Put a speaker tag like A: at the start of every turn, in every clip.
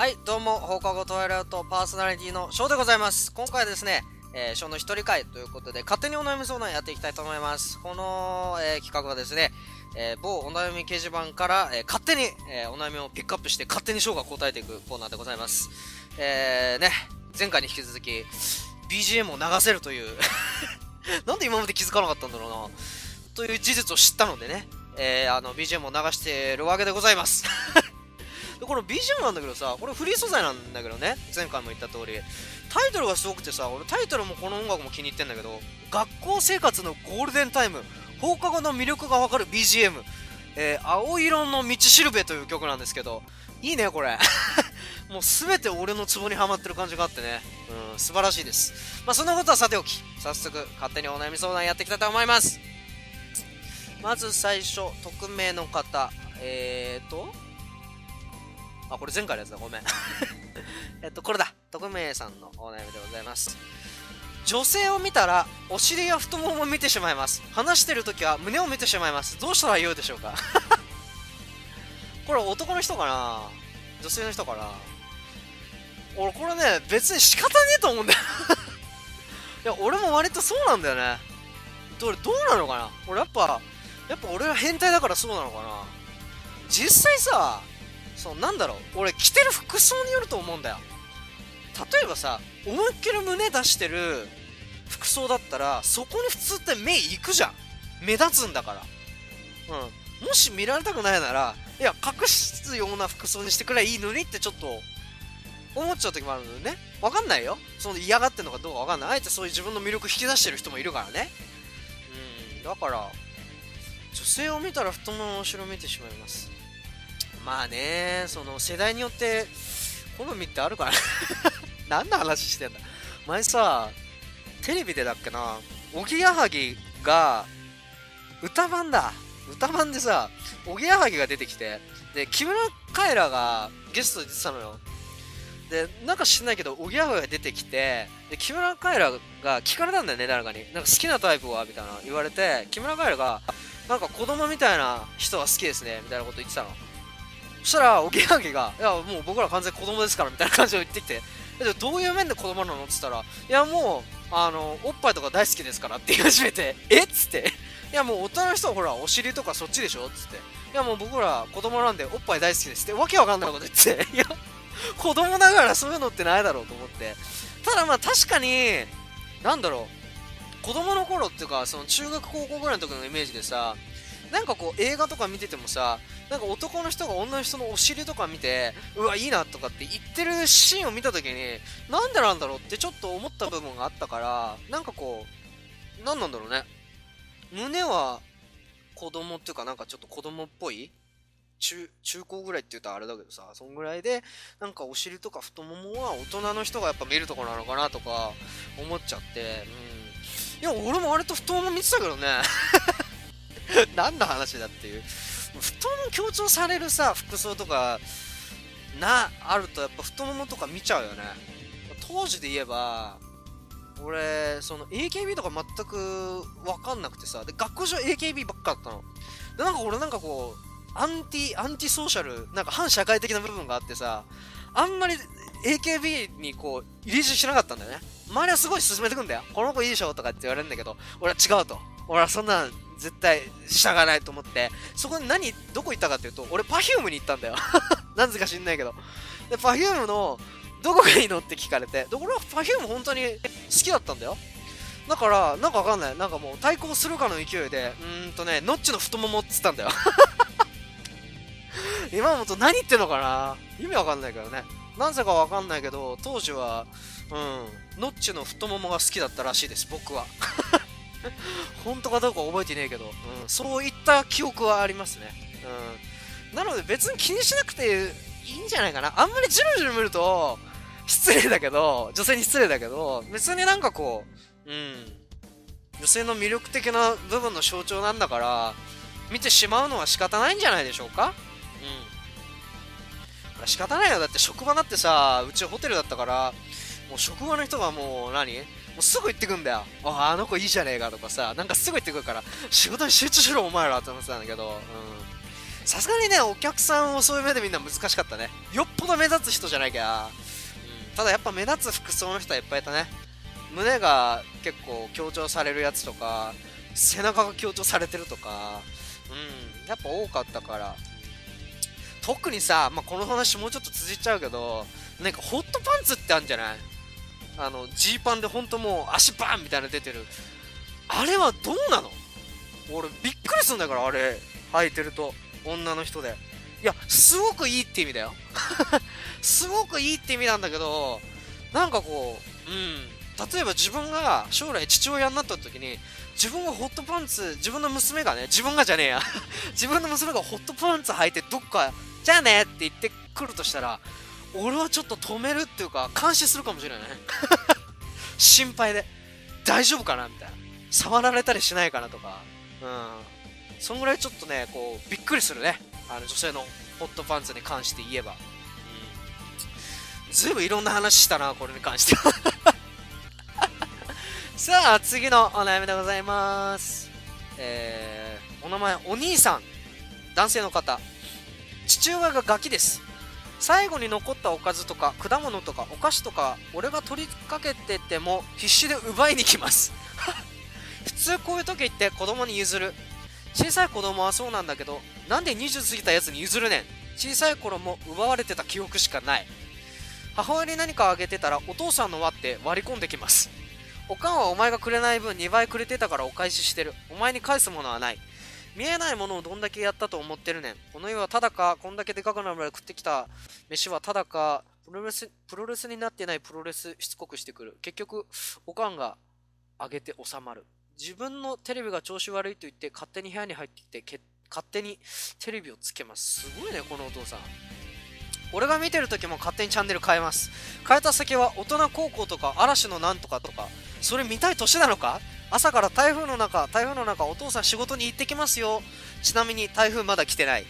A: はい、どうも、放課後トワイライトパーソナリティのショーでございます。今回はですね、えー、ショーの一人会ということで、勝手にお悩み相談やっていきたいと思います。この、えー企画はですね、えー某お悩み掲示板から、えー勝手に、えお悩みをピックアップして、勝手にショーが答えていくコーナーでございます。えー、ね、前回に引き続き、BGM を流せるという、なんで今まで気づかなかったんだろうな、という事実を知ったのでね、え、あの、BGM を流しているわけでございます。でこの BGM なんだけどさこれフリー素材なんだけどね前回も言った通り。タイトルがすごくてさ俺タイトルもこの音楽も気に入ってんだけど学校生活のゴールデンタイム放課後の魅力がわかる BGM、えー青色の道しるべという曲なんですけどいいねこれ。もう全て俺のツボにはまってる感じがあってね。うん素晴らしいです。まあそんなことはさておき。早速勝手にお悩み相談やっていきたいと思います。まず最初匿名の方。えーとあ、これ前回のやつだ、ごめん。えっと、これだ。匿名さんのお悩みでございます。女性を見たら、お尻や太ももを見てしまいます。話してるときは胸を見てしまいます。どうしたらよいでしょうか？これ男の人かな？女性の人かな？俺これね、別に仕方ねえと思うんだよ。いや、俺も割とそうなんだよね。どれ、どうなのかな？俺やっぱ、やっぱ俺は変態だからそうなのかな？実際さ、そうなんだろう。俺着てる服装によると思うんだよ。例えばさ思いっきり胸出してる服装だったらそこに普通って目いくじゃん。目立つんだから。うん。もし見られたくないならいや隠すような服装にしてくればいいのにってちょっと思っちゃう時もあるのでね。わかんないよ。その嫌がってるのかどうかわかんない。あえてそういう自分の魅力引き出してる人もいるからね。うん。だから女性を見たら太ももの後ろ見てしまいます。まあね、その世代によって好みってあるから 何の話してんだ前さ、テレビでだっけな、おぎやはぎが歌番だ。歌番でさ、おぎやはぎが出てきて、で、木村カエラがゲストで出てたのよ。で、なんか知んないけど、おぎやはぎが出てきて、で、木村カエラが聞かれたんだよね、誰かに。なんか好きなタイプは？みたいな言われて、木村カエラが、なんか子供みたいな人は好きですね、みたいなこと言ってたの。そしたら、おぎやはぎが、いや、もう僕ら完全子供ですから、みたいな感じを言ってきて、でどういう面で子供なのって言ったら、いや、もう、あの、おっぱいとか大好きですからって言い始めて、え？っつって、いや、もう大人の人はほら、お尻とかそっちでしょ？っつって、いや、もう僕ら子供なんでおっぱい大好きですって、わけわかんないこと言って、いや、子供ながらそういうのってないだろうと思って、ただまあ確かに、なんだろう、子供の頃っていうか、その中学高校ぐらいの時のイメージでさ、なんかこう映画とか見ててもさなんか男の人が女の人のお尻とか見てうわいいなとかって言ってるシーンを見た時になんでなんだろうってちょっと思った部分があったからなんかこう何なんだろうね。胸は子供っていうかなんかちょっと子供っぽい中中高ぐらいって言ったらあれだけどさそんぐらいでなんかお尻とか太ももは大人の人がやっぱ見るとこなのかなとか思っちゃってうん。いや俺も割と太もも見てたけどね。何の話だっていう。太も強調されるさ服装とかなあるとやっぱ太ももとか見ちゃうよね。当時で言えば俺その AKB とか全く分かんなくてさで学校上 AKB ばっかだったの。でなんか俺なんかこうアンティアンティソーシャルなんか反社会的な部分があってさあんまり AKB にこう入りしなかったんだよね。周りはすごい進めてくんだよ。この子いいでしょとかって言われるんだけど俺は違うと。俺はそんな絶対従わないと思って。そこに何どこ行ったかっていうと俺 Perfume に行ったんだよ。なぜか知んないけど。で Perfume のどこがいいのって聞かれて。で俺は Perfume 本当に好きだったんだよ。だからなんかわかんない。なんかもう対抗するかの勢いでうーんとねノッチの太ももっつったんだよ。今思うと何言ってんのかな。意味わかんないけどね。なぜかわかんないけど当時はうんノッチの太ももが好きだったらしいです僕は。本当かどうか覚えてねえけど、うん、そういった記憶はありますね。うん、なので別に気にしなくていいんじゃないかな。あんまりジロジロ見ると失礼だけど、女性に失礼だけど、別になんかこう、うん、女性の魅力的な部分の象徴なんだから、見てしまうのは仕方ないんじゃないでしょうかうん。仕方ないよ。だって職場だってさ、うちホテルだったから、もう職場の人がもう何？もうすぐ言ってくんだよ。あ、あの子いいじゃねえかとかさ、なんかすぐ言ってくるから、仕事に集中しろお前らって思ってたんだけど、さすがにね、お客さんをそういう目で見るのは難しかったね。よっぽど目立つ人じゃなきゃ。うん、ただやっぱ目立つ服装の人はいっぱいいたね。胸が結構強調されるやつとか、背中が強調されてるとか、うん、やっぱ多かったから。特にさ、まあ、この話もうちょっと続いちゃうけど、なんかホットパンツってあるんじゃない？あの、ジーパンでほんともう足バーンみたいな出てる。あれはどうなの？俺びっくりすんだからあれ履いてると女の人で。いやすごくいいって意味だよ。すごくいいって意味なんだけどなんかこううん。例えば自分が将来父親になった時に自分がホットパンツ自分の娘がね自分がじゃねえや。自分の娘がホットパンツ履いてどっかじゃあねって言ってくるとしたら俺はちょっと止めるっていうか監視するかもしれない。心配で。大丈夫かなみたいな。触られたりしないかなとか。うん。そんぐらいちょっとねこうびっくりするね。あの女性のホットパンツに関して言えば、うん、ずいぶんいろんな話したなこれに関して。は さあ次のお悩みでございます。えー、お名前お兄さん。男性の方。父親がガキです。最後に残ったおかずとか果物とかお菓子とか俺が取りかけてても必死で奪いに来ます。普通こういう時って子供に譲る。小さい子供はそうなんだけどなんで20過ぎたやつに譲るねん。小さい頃も奪われてた記憶しかない。母親に何かあげてたらお父さんの輪って割り込んできます。おかんはお前がくれない分2倍くれてたからお返ししてる。お前に返すものはない。見えないものをどんだけやったと思ってるねん。この世はただかこんだけでかくなるまで食ってきた。飯はただかプロレスプロレスになってないプロレスしつこくしてくる。結局おかんがあげて収まる。自分のテレビが調子悪いと言って勝手に部屋に入ってきて勝手にテレビをつけます。すごいねこのお父さん。俺が見てる時も勝手にチャンネル変えます。変えた先は大人高校とか嵐のなんとかとかそれ見たい年なのか？朝から台風の中台風の中お父さん仕事に行ってきますよ。ちなみに台風まだ来てない。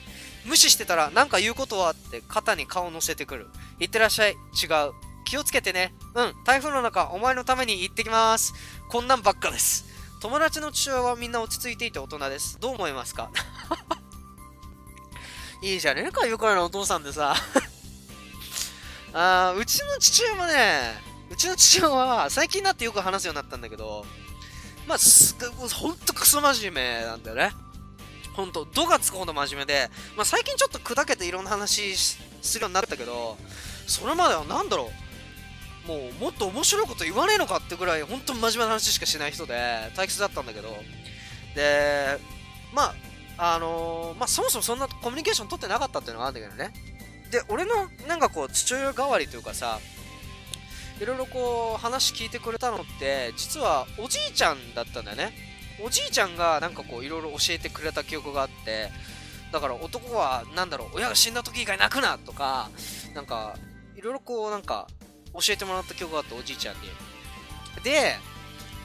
A: 無視してたら何か言うことはって肩に顔乗せてくる。行ってらっしゃい。違う。気をつけてね。うん台風の中お前のために行ってきます。こんなんばっかです。友達の父親はみんな落ち着いていて大人です。どう思いますか？いいじゃねえか、愉快なお父さんでさ。あうちの父親もね、うちの父親は最近になってよく話すようになったんだけど、まあ、すほんとクソ真面目なんだよね。ほんと、度がつくほど真面目で、まあ最近ちょっと砕けていろんな話するようになったけど、それまでは何だろう、もうもっと面白いこと言わねえのかってぐらい本当に真面目な話しかしない人で退屈だったんだけど。でまああのー、まあそもそもそんなコミュニケーション取ってなかったっていうのがあるんだけどね。で俺のなんかこう父親代わりというかさいろいろこう話聞いてくれたのって実はおじいちゃんだったんだよね。おじいちゃんがなんかこういろいろ教えてくれた記憶があってだから男はなんだろう親が死んだ時以外泣くなとかなんかいろいろこうなんか教えてもらった曲があっておじいちゃんに。で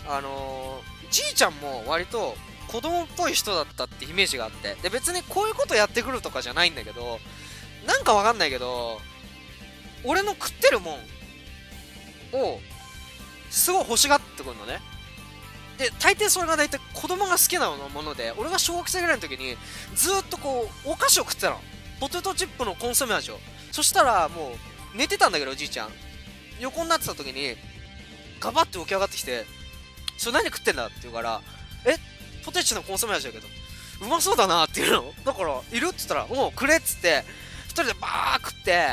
A: あのー、じいちゃんも割と子供っぽい人だったってイメージがあってで別にこういうことやってくるとかじゃないんだけどなんかわかんないけど俺の食ってるもんをすごい欲しがってくるのね。で大抵それが大体子供が好きなもので俺が小学生ぐらいの時にずっとこうお菓子を食ってたの。ポテトチップのコンソメ味を。そしたらもう寝てたんだけどおじいちゃん。横になってた時に、ガバって起き上がってきて、それ何食ってんだって言うから、え？ポテチのコンソメ味だけど、うまそうだなっていうの。だから、いるって言ったら、もうくれっつって、2人でバー食って、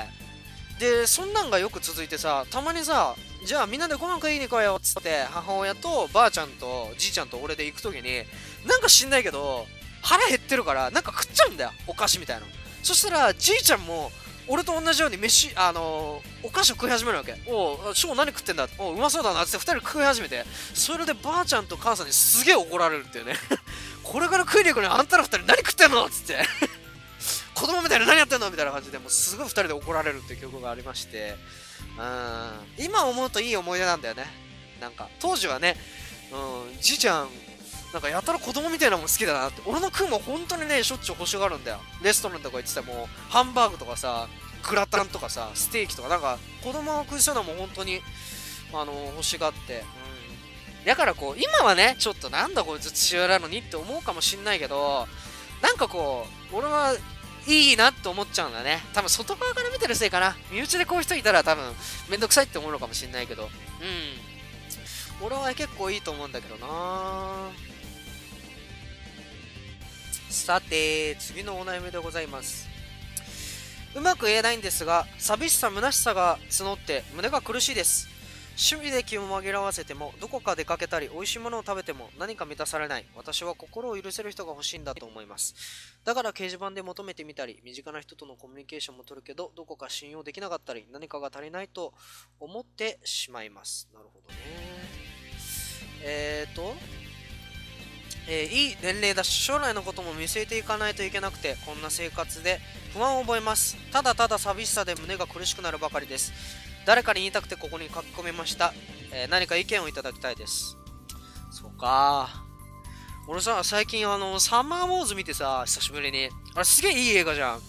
A: で、そんなんがよく続いてさ、たまにさ、じゃあみんなでご飯食いに行こうよっつって、母親とばあちゃんとじいちゃんと俺で行く時に、なんか知んないけど、腹減ってるから、なんか食っちゃうんだよ。お菓子みたいな。そしたら、じいちゃんも、俺と同じように飯、あのー、お菓子を食い始めるわけ。おう、翔何食ってんだ？おう、うまそうだなって2人食い始めて、それでばあちゃんと母さんにすげえ怒られるっていうね。これから食いに行くのにあんたら2人何食ってんのっつって。子供みたいな何やってんの？みたいな感じで、もうすごい2人で怒られるっていう曲がありまして、うん、今思うといい思い出なんだよね。なんか、当時はね、うん、じいちゃん、なんかやたら子供みたいなもん好きだなって。俺のクも本当にね、しょっちゅう欲しがるんだよ。レストランとか行ってても、ハンバーグとかさ、グラタンとかさ、ステーキとか、なんか子供が食いそうなもん本当に、あの、欲しがって。うん。だからこう、今はね、ちょっとなんだこいつ父親なのにって思うかもしんないけど、なんかこう、俺はいいなって思っちゃうんだね。多分外側から見てるせいかな。身内でこういう人いたら多分めんどくさいって思うのかもしんないけど。うん。俺は結構いいと思うんだけどなさて、次のお悩みでございます。うまく言えないんですが、寂しさ、虚しさが募って胸が苦しいです。趣味で気を紛らわせても、どこか出かけたり、美味しいものを食べても何か満たされない。私は心を許せる人が欲しいんだと思います。だから掲示板で求めてみたり、身近な人とのコミュニケーションも取るけど、どこか信用できなかったり、何かが足りないと思ってしまいます。なるほどね。えーと、えー、いい年齢だし、将来のことも見据えていかないといけなくて、こんな生活で不安を覚えます。ただただ寂しさで胸が苦しくなるばかりです。誰かに言いたくてここに書き込みました。えー、何か意見をいただきたいです。そうか俺さ、最近あの、サンマーウォーズ見てさ、久しぶりに。あれすげえいい映画じゃん。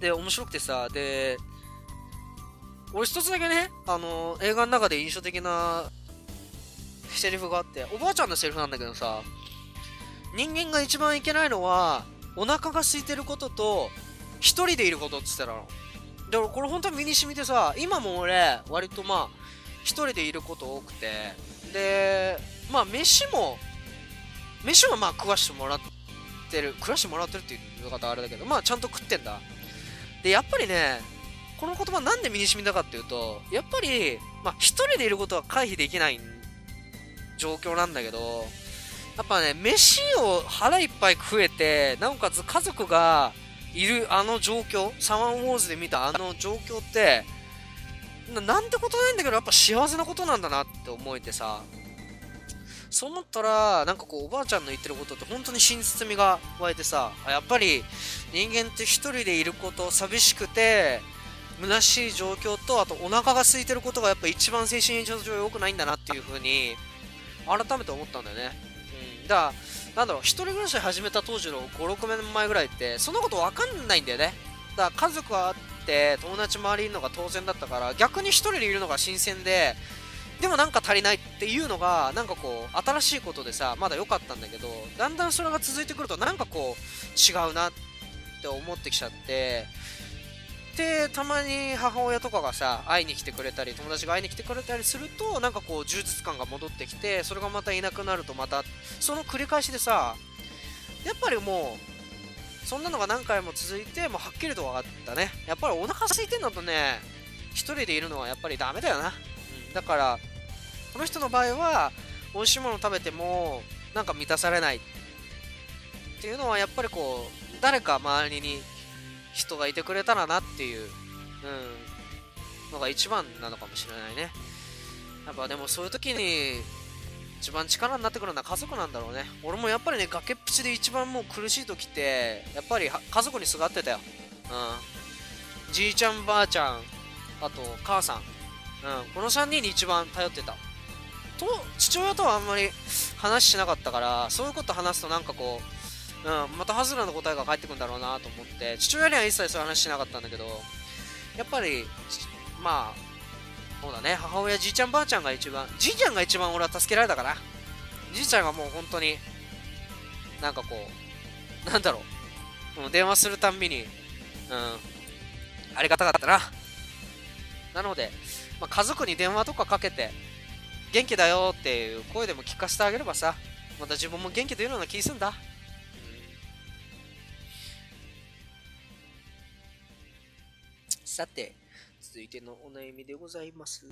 A: で、面白くてさ、で、俺一つだけね、あの、映画の中で印象的なセリフがあって、おばあちゃんのセリフなんだけどさ、人間が一番いけないのは、お腹が空いてることと、一人でいることって言ってたの。で、俺これ本当に身に染みてさ、今も俺、割とまあ、一人でいること多くて、で、まあ、飯も、飯はまあ食わしてもらってる、食わしてもらってるっていう言い方あれだけど、まあちゃんと食ってんだ。で、やっぱりね、この言葉なんで身に染みたかっていうと、やっぱり、まあ一人でいることは回避できない状況なんだけど、やっぱね、飯を腹いっぱい食えて、なおかつ家族がいるあの状況、サマーウォーズで見たあの状況って、なんてことないんだけど、やっぱ幸せなことなんだなって思えてさ、そう思ったら、なんかこう、おばあちゃんの言ってることって本当に真実味が湧いてさ、やっぱり人間って一人でいること、寂しくて、虚しい状況と、あとお腹が空いてることがやっぱ一番精神上良くないんだなっていう風に、改めて思ったんだよね。うん。だから、なんだろう、一人暮らし始めた当時の5、6年前ぐらいって、そんなことわかんないんだよね。だから家族はあって、友達周りいるのが当然だったから、逆に一人でいるのが新鮮で、でもなんか足りないっていうのが、なんかこう、新しいことでさ、まだ良かったんだけど、だんだんそれが続いてくると、なんかこう、違うなって思ってきちゃって、で、たまに母親とかがさ、会いに来てくれたり、友達が会いに来てくれたりすると、なんかこう、充実感が戻ってきて、それがまたいなくなるとまた、その繰り返しでさ、やっぱりもう、そんなのが何回も続いて、もうはっきりと分かったね。やっぱりお腹空いてんだとね、一人でいるのはやっぱりダメだよな。うん、だから、この人の場合は、美味しいもの食べても、なんか満たされないっていうのは、やっぱりこう、誰か周りに人がいてくれたらなっていう、うん、のが一番なのかもしれないね。やっぱでもそういう時に、一番力になってくるのは家族なんだろうね。俺もやっぱりね、崖っぷちで一番もう苦しい時って、やっぱり家族にすがってたよ。うん。じいちゃん、ばあちゃん、あと母さん。うん。この3人に一番頼ってた。と、父親とはあんまり話しなかったから、そういうこと話すとなんかこう、うん、またハズレの答えが返ってくるんだろうなと思って、父親には一切そういう話しなかったんだけど、やっぱり、まあ、そうだね、母親、じいちゃん、ばあちゃんが一番、じいちゃんが一番俺は助けられたかな。じいちゃんがもう本当に、なんかこう、なんだろう、う電話するたんびに、うん、ありがたかったな。なので、まあ、家族に電話とかかけて、元気だよっていう声でも聞かせてあげればさ、また自分も元気出るような気するんだ。さて、続いてのお悩みでございます。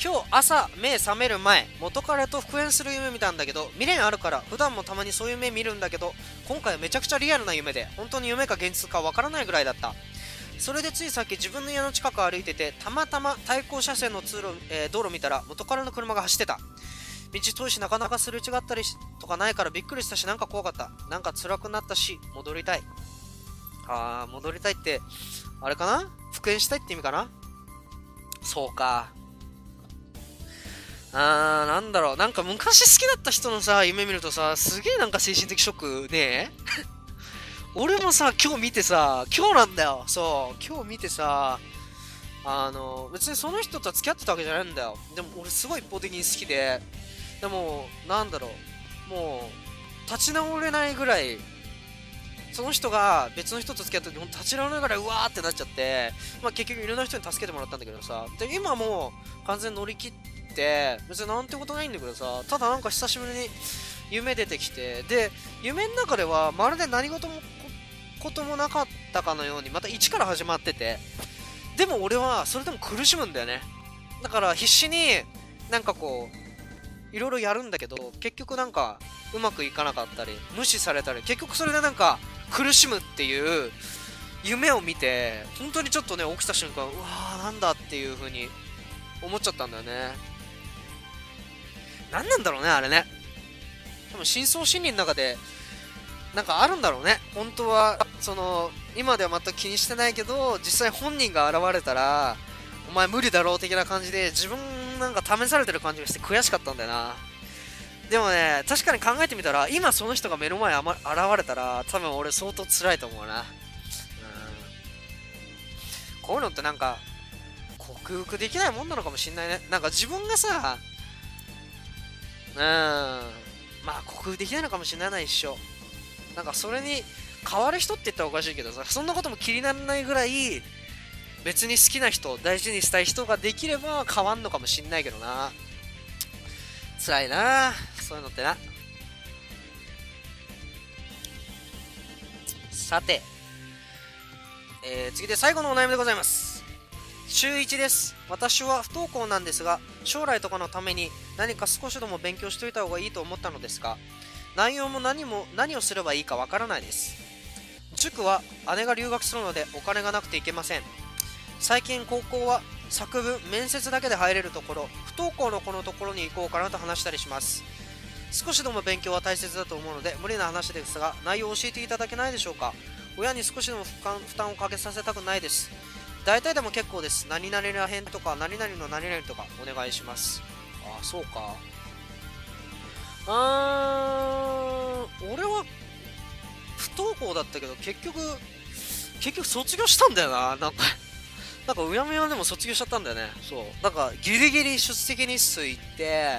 A: 今日朝目覚める前元彼と復縁する夢見たんだけど未練あるから普段もたまにそういう夢見るんだけど今回はめちゃくちゃリアルな夢で本当に夢か現実かわからないぐらいだったそれでついさっき自分の家の近く歩いててたまたま対向車線の通路、えー、道路見たら元彼の車が走ってた道遠いしなかなかすれ違ったりとかないからびっくりしたしなんか怖かった。なんか辛くなったし、戻りたい。あー、戻りたいって、あれかな？復縁したいって意味かな？そうか。あー、なんだろう。なんか昔好きだった人のさ、夢見るとさ、すげえなんか精神的ショックねえ？俺もさ、今日見てさ、今日なんだよ。そう、今日見てさ、あの、別にその人とは付き合ってたわけじゃないんだよ。でも俺すごい一方的に好きで、でも、なんだろう、もう立ち直れないぐらいその人が別の人と付き合った時立ち直れないぐらうわーってなっちゃって、まあ、結局いろんな人に助けてもらったんだけどさ。で今もう完全に乗り切って別になんてことないんだけどさ。ただなんか久しぶりに夢出てきて。で夢の中ではまるで何事もこともなかったかのようにまた一から始まってて。でも俺はそれでも苦しむんだよね。だから必死になんかこういろいろやるんだけど結局なんかうまくいかなかったり無視されたり結局それでなんか苦しむっていう夢を見て本当にちょっとね起きた瞬間うわーなんだっていう風に思っちゃったんだよね。何なんだろうねあれね。多分深層心理の中でなんかあるんだろうね。本当はその今では全く気にしてないけど実際本人が現れたらお前無理だろう的な感じで自分なんか試されてる感じがして悔しかったんだよな。でもね確かに考えてみたら今その人が目の前に現れたら多分俺相当辛いと思うな。うん。こういうのってなんか克服できないもんなのかもしんないね。なんか自分がさうん。まあ克服できないのかもしれない一緒なんかそれに変わる人って言ったらおかしいけどさそんなことも気にならないぐらい別に好きな人大事にしたい人ができれば変わんのかもしんないけどな。辛いなそういうのってな。さて、えー、次で最後のお悩みでございます。週1です。私は不登校なんですが将来とかのために何か少しでも勉強しておいた方がいいと思ったのですが内容も何も何をすればいいかわからないです。塾は姉が留学するのでお金がなくて行けません。最近高校は作文面接だけで入れるところ不登校の子のところに行こうかなと話したりします。少しでも勉強は大切だと思うので無理な話ですが内容を教えていただけないでしょうか？親に少しでも負担をかけさせたくないです。大体でも結構です。何々らへんとか何々の何々とかお願いします。ああそうか。あー俺は不登校だったけど結局結局卒業したんだよななんかなんかうやむやでも卒業しちゃったんだよね。そう。なんかギリギリ出席日数行って、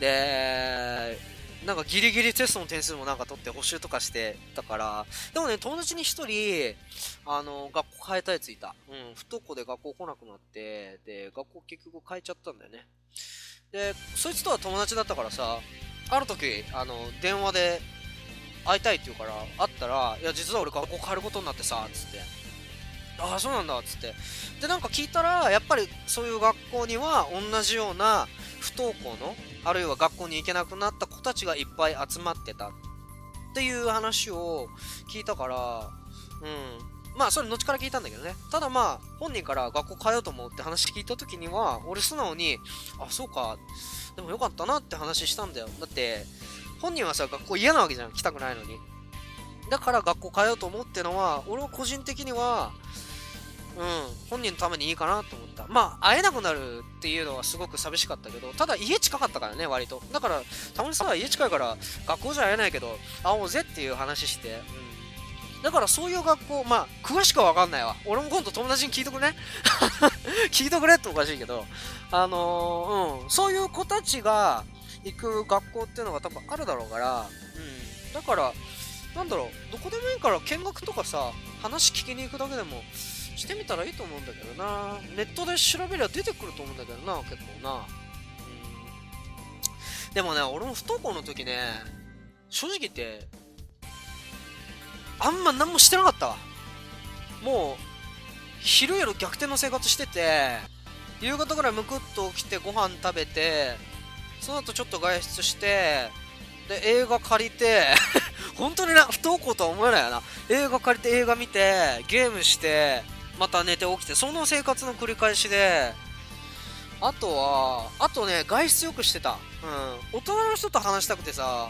A: で、なんかギリギリテストの点数もなんか取って補習とかしてたから、でもね、友達に一人、あの、学校変えたやついた。うん、不登校で学校来なくなって、で、学校結局変えちゃったんだよね。で、そいつとは友達だったからさ、ある時、あの、電話で会いたいって言うから、会ったら、いや、実は俺学校変えることになってさ、つって。ああそうなんだっつって。でなんか聞いたらやっぱりそういう学校には同じような不登校のあるいは学校に行けなくなった子たちがいっぱい集まってたっていう話を聞いたからうん。まあそれ後から聞いたんだけどね。ただまあ本人から学校通うと思うって話聞いた時には俺素直にあそうか。でもよかったなって話したんだよ。だって本人はさ学校嫌なわけじゃん来たくないのに。だから学校通うと思うってのは俺は個人的にはうん、本人のためにいいかなと思った。まあ、会えなくなるっていうのはすごく寂しかったけど、ただ家近かったからね、割と。だから、たまにさ、家近いから学校じゃ会えないけど、会おうぜっていう話して、うん。だからそういう学校、まあ、詳しくはわかんないわ。俺も今度友達に聞いとくね。聞いとくれっておかしいけど、あのー、うん、そういう子たちが行く学校っていうのが多分あるだろうから、うん。だから、なんだろう、どこでもいいから見学とかさ、話聞きに行くだけでも、してみたらいいと思うんだけどな。ネットで調べりゃ出てくると思うんだけどな結構な。うん。でもね俺も不登校の時ね正直言ってあんま何もしてなかったわ。もう昼夜逆転の生活してて夕方ぐらいむくっと起きてご飯食べてその後ちょっと外出してで映画借りて 本当にな不登校とは思えないよな。映画借りて映画見てゲームしてまた寝て起きて、その生活の繰り返しで、あとは、あとね、外出よくしてた。うん。大人の人と話したくてさ、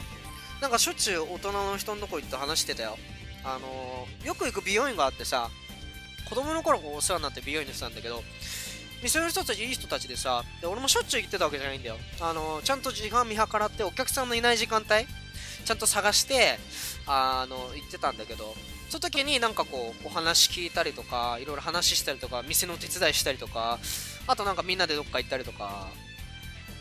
A: なんかしょっちゅう大人の人のとこ行って話してたよ。あのー、よく行く美容院があってさ、子供の頃お世話になって美容院にしてたんだけど、店の人たちいい人たちでさ、で俺もしょっちゅう行ってたわけじゃないんだよ。あのー、ちゃんと時間見計らってお客さんのいない時間帯、ちゃんと探して、あの、行ってたんだけど、その時になんかこう、お話聞いたりとか、いろいろ話したりとか、店の手伝いしたりとか、あとなんかみんなでどっか行ったりとか、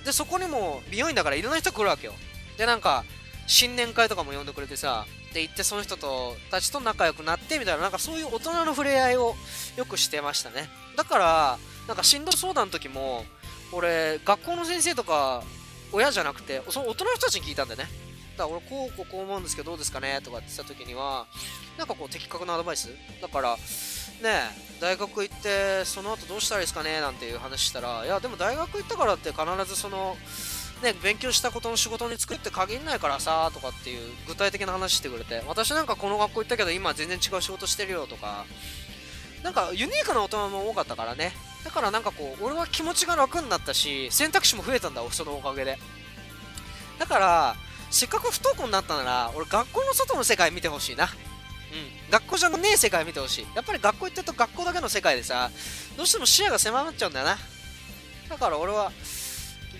A: で、そこにも美容院だからいろんな人来るわけよ。で、なんか、新年会とかも呼んでくれてさ、で行ってその人とたちと仲良くなってみたいな、なんかそういう大人の触れ合いをよくしてましたね。だから、なんか進路相談の時も、俺、学校の先生とか、親じゃなくて、その大人の人たちに聞いたんだよね。だから俺、こうこうこう思うんですけど、どうですかね？とかって言った時には、なんかこう、的確なアドバイス？だから、ね大学行って、その後どうしたらいいですかね？なんていう話したら、いや、でも大学行ったからって必ずその、ね、勉強したことの仕事に就くって限んないからさとかっていう具体的な話してくれて私なんかこの学校行ったけど今全然違う仕事してるよとかなんかユニークな大人も多かったからね。だからなんかこう俺は気持ちが楽になったし選択肢も増えたんだそのおかげで。だからせっかく不登校になったなら俺学校の外の世界見てほしいなうん、学校じゃねえ世界見てほしい。やっぱり学校行ってると学校だけの世界でさ、どうしても視野が狭まっちゃうんだよな。だから俺は、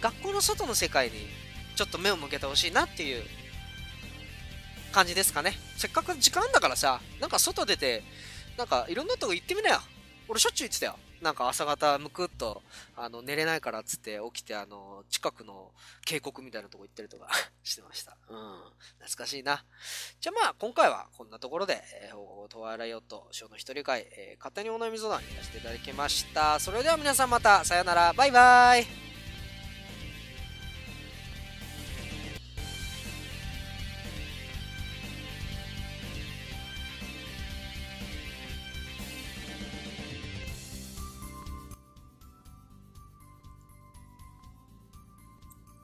A: 学校の外の世界にちょっと目を向けてほしいなっていう感じですかね。せっかく時間だからさ、なんか外出て、なんかいろんなとこ行ってみなよ。俺しょっちゅう言ってたよ。なんか朝方むくっと、あの、寝れないからっつって起きて、あの、近くの渓谷みたいなとこ行ったりとか してました。うん。懐かしいな。じゃあまあ、今回はこんなところで、えー、トワイライオット、ショーの一人会、えー、勝手にお悩み相談やらせていただきました。それでは皆さんまた、さよなら、バイバイ